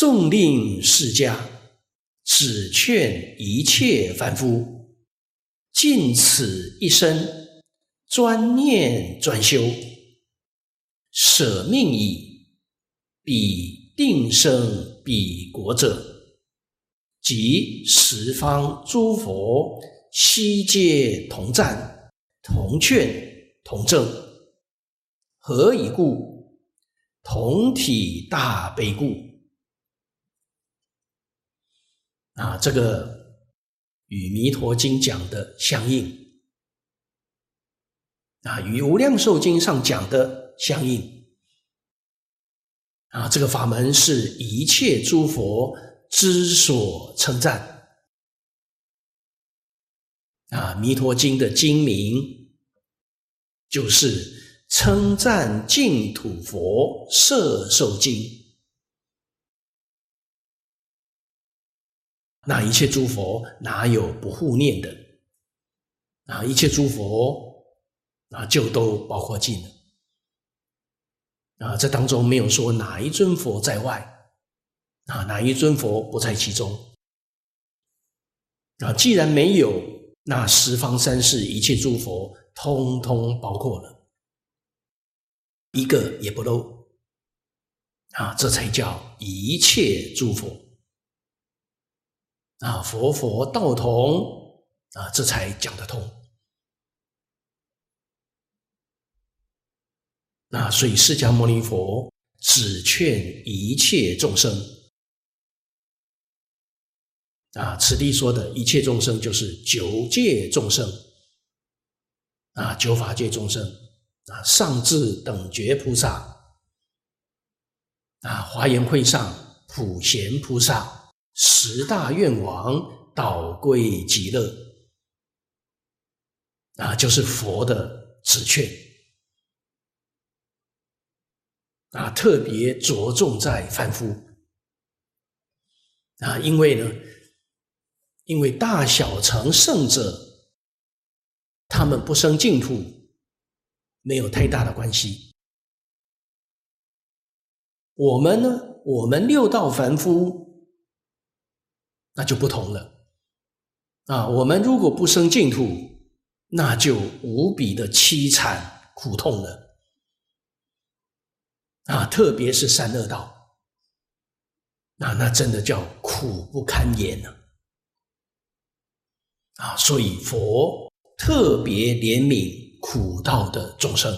纵令释迦只劝一切凡夫，尽此一生专念专修，舍命以彼定生彼国者，即十方诸佛悉皆同赞、同劝、同证。何以故？同体大悲故。啊，这个与《弥陀经》讲的相应，啊，与《无量寿经》上讲的相应，啊，这个法门是一切诸佛之所称赞，啊，《弥陀经》的经名就是称赞净土佛摄受经。那一切诸佛哪有不护念的？啊，一切诸佛啊，就都包括进了。啊，这当中没有说哪一尊佛在外，啊，哪一尊佛不在其中。啊，既然没有，那十方三世一切诸佛通通包括了，一个也不漏。啊，这才叫一切诸佛。啊，佛佛道同啊，这才讲得通。那所以释迦牟尼佛只劝一切众生啊，此地说的一切众生就是九界众生啊，九法界众生啊，上至等觉菩萨啊，华严会上普贤菩萨。十大愿王导归极乐，啊，就是佛的指劝，啊，特别着重在凡夫，啊，因为呢，因为大小乘圣者，他们不生净土，没有太大的关系。我们呢，我们六道凡夫。那就不同了，啊，我们如果不生净土，那就无比的凄惨苦痛了，啊，特别是三恶道，那那真的叫苦不堪言呢，啊，所以佛特别怜悯苦道的众生。